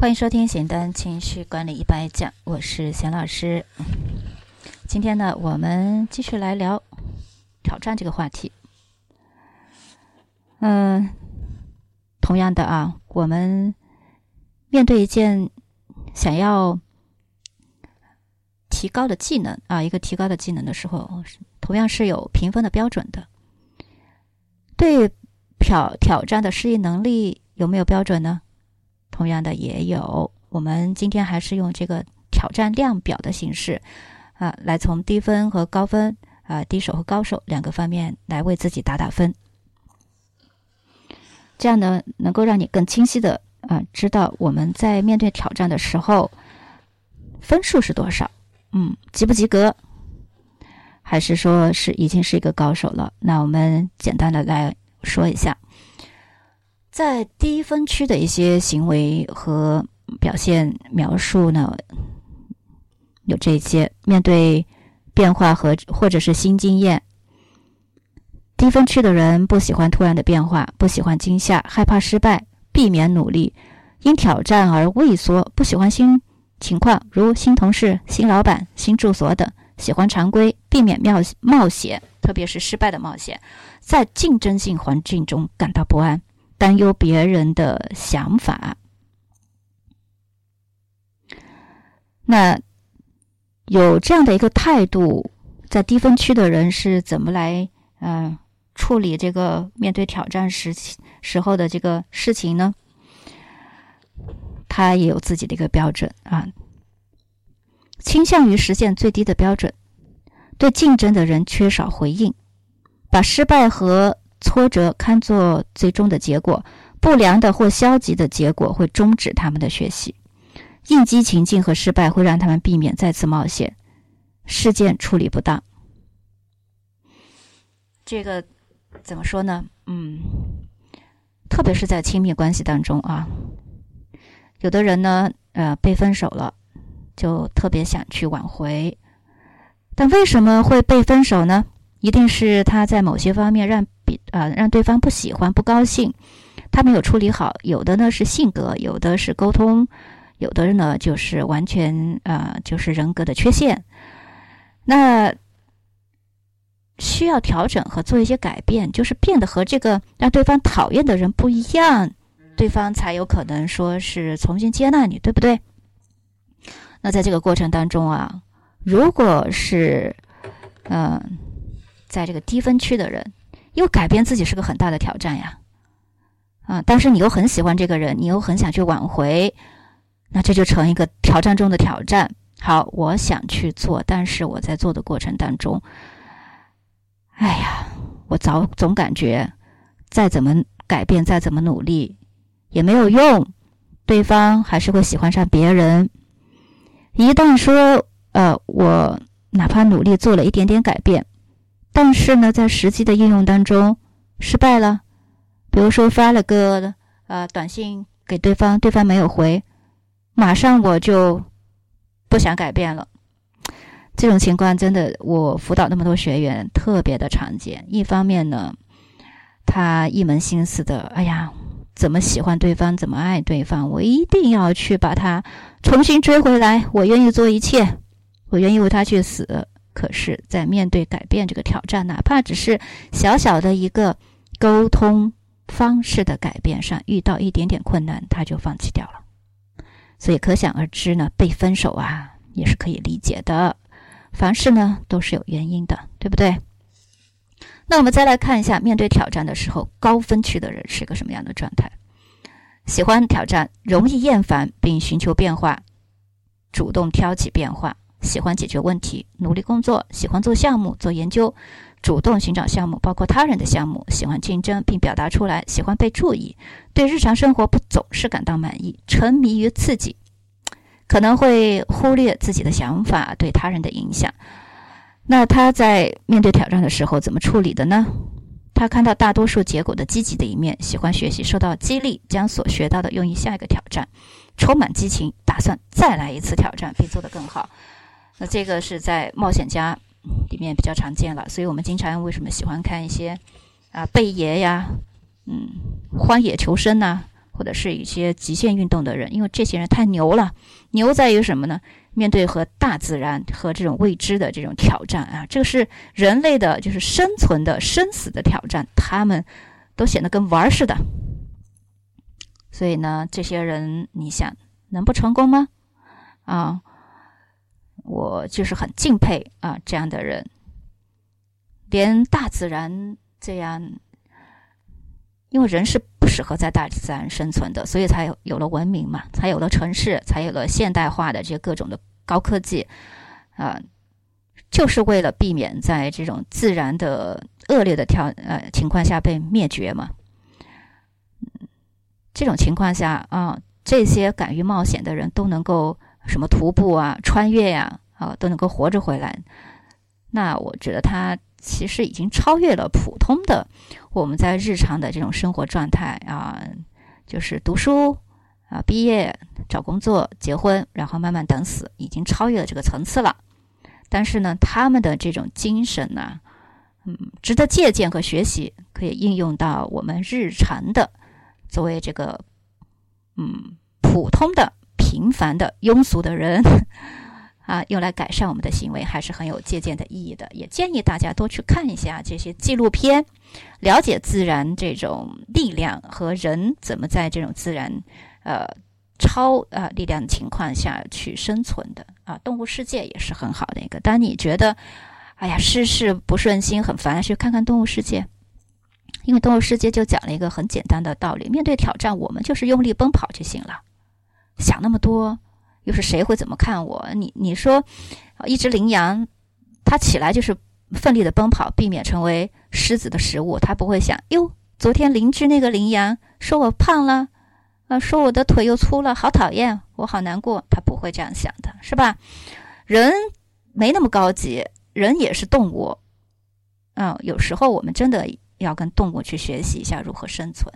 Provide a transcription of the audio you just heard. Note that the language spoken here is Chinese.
欢迎收听《简单情绪管理一百讲》，我是贤老师。今天呢，我们继续来聊挑战这个话题。嗯，同样的啊，我们面对一件想要提高的技能啊，一个提高的技能的时候，同样是有评分的标准的。对挑挑战的适应能力有没有标准呢？同样的也有，我们今天还是用这个挑战量表的形式，啊，来从低分和高分，啊，低手和高手两个方面来为自己打打分，这样呢，能够让你更清晰的啊，知道我们在面对挑战的时候，分数是多少，嗯，及不及格，还是说是已经是一个高手了？那我们简单的来说一下。在低分区的一些行为和表现描述呢，有这些：面对变化和或者是新经验，低分区的人不喜欢突然的变化，不喜欢惊吓，害怕失败，避免努力，因挑战而畏缩，不喜欢新情况，如新同事、新老板、新住所等，喜欢常规，避免冒冒险，特别是失败的冒险，在竞争性环境中感到不安。担忧别人的想法，那有这样的一个态度，在低分区的人是怎么来嗯处理这个面对挑战时时候的这个事情呢？他也有自己的一个标准啊，倾向于实现最低的标准，对竞争的人缺少回应，把失败和。挫折看作最终的结果，不良的或消极的结果会终止他们的学习。应激情境和失败会让他们避免再次冒险。事件处理不当，这个怎么说呢？嗯，特别是在亲密关系当中啊，有的人呢，呃，被分手了，就特别想去挽回，但为什么会被分手呢？一定是他在某些方面让比啊让对方不喜欢不高兴，他没有处理好。有的呢是性格，有的是沟通，有的呢就是完全呃就是人格的缺陷。那需要调整和做一些改变，就是变得和这个让对方讨厌的人不一样，对方才有可能说是重新接纳你，对不对？那在这个过程当中啊，如果是嗯。在这个低分区的人，又改变自己是个很大的挑战呀，啊！但是你又很喜欢这个人，你又很想去挽回，那这就成一个挑战中的挑战。好，我想去做，但是我在做的过程当中，哎呀，我早总感觉再怎么改变，再怎么努力也没有用，对方还是会喜欢上别人。一旦说，呃，我哪怕努力做了一点点改变。但是呢，在实际的应用当中失败了，比如说发了个呃短信给对方，对方没有回，马上我就不想改变了。这种情况真的，我辅导那么多学员，特别的常见。一方面呢，他一门心思的，哎呀，怎么喜欢对方，怎么爱对方，我一定要去把他重新追回来，我愿意做一切，我愿意为他去死。可是，在面对改变这个挑战，哪怕只是小小的一个沟通方式的改变上，遇到一点点困难，他就放弃掉了。所以可想而知呢，被分手啊，也是可以理解的。凡事呢，都是有原因的，对不对？那我们再来看一下，面对挑战的时候，高分区的人是个什么样的状态？喜欢挑战，容易厌烦，并寻求变化，主动挑起变化。喜欢解决问题，努力工作，喜欢做项目、做研究，主动寻找项目，包括他人的项目，喜欢竞争并表达出来，喜欢被注意，对日常生活不总是感到满意，沉迷于刺激，可能会忽略自己的想法对他人的影响。那他在面对挑战的时候怎么处理的呢？他看到大多数结果的积极的一面，喜欢学习，受到激励，将所学到的用于下一个挑战，充满激情，打算再来一次挑战并做得更好。那这个是在冒险家里面比较常见了，所以我们经常为什么喜欢看一些啊贝爷呀，嗯，荒野求生呐，或者是一些极限运动的人，因为这些人太牛了。牛在于什么呢？面对和大自然和这种未知的这种挑战啊，这个是人类的，就是生存的生死的挑战，他们都显得跟玩儿似的。所以呢，这些人你想能不成功吗？啊，我就是很敬佩啊这样的人，连大自然这样。因为人是不适合在大自然生存的，所以才有有了文明嘛，才有了城市，才有了现代化的这些各种的高科技，啊，就是为了避免在这种自然的恶劣的条呃情况下被灭绝嘛。这种情况下啊，这些敢于冒险的人都能够什么徒步啊、穿越呀啊，都能够活着回来。那我觉得他。其实已经超越了普通的我们在日常的这种生活状态啊，就是读书啊、毕业、找工作、结婚，然后慢慢等死，已经超越了这个层次了。但是呢，他们的这种精神呢，嗯，值得借鉴和学习，可以应用到我们日常的作为这个嗯普通的、平凡的、庸俗的人。啊，用来改善我们的行为，还是很有借鉴的意义的。也建议大家多去看一下这些纪录片，了解自然这种力量和人怎么在这种自然，呃，超呃力量情况下去生存的。啊，动物世界也是很好的一个。当你觉得，哎呀，事事不顺心，很烦，去看看动物世界，因为动物世界就讲了一个很简单的道理：面对挑战，我们就是用力奔跑就行了，想那么多。又是谁会怎么看我？你你说，一只羚羊，它起来就是奋力的奔跑，避免成为狮子的食物。它不会想，哟，昨天邻居那个羚羊说我胖了，啊，说我的腿又粗了，好讨厌，我好难过。它不会这样想的，是吧？人没那么高级，人也是动物。嗯，有时候我们真的要跟动物去学习一下如何生存。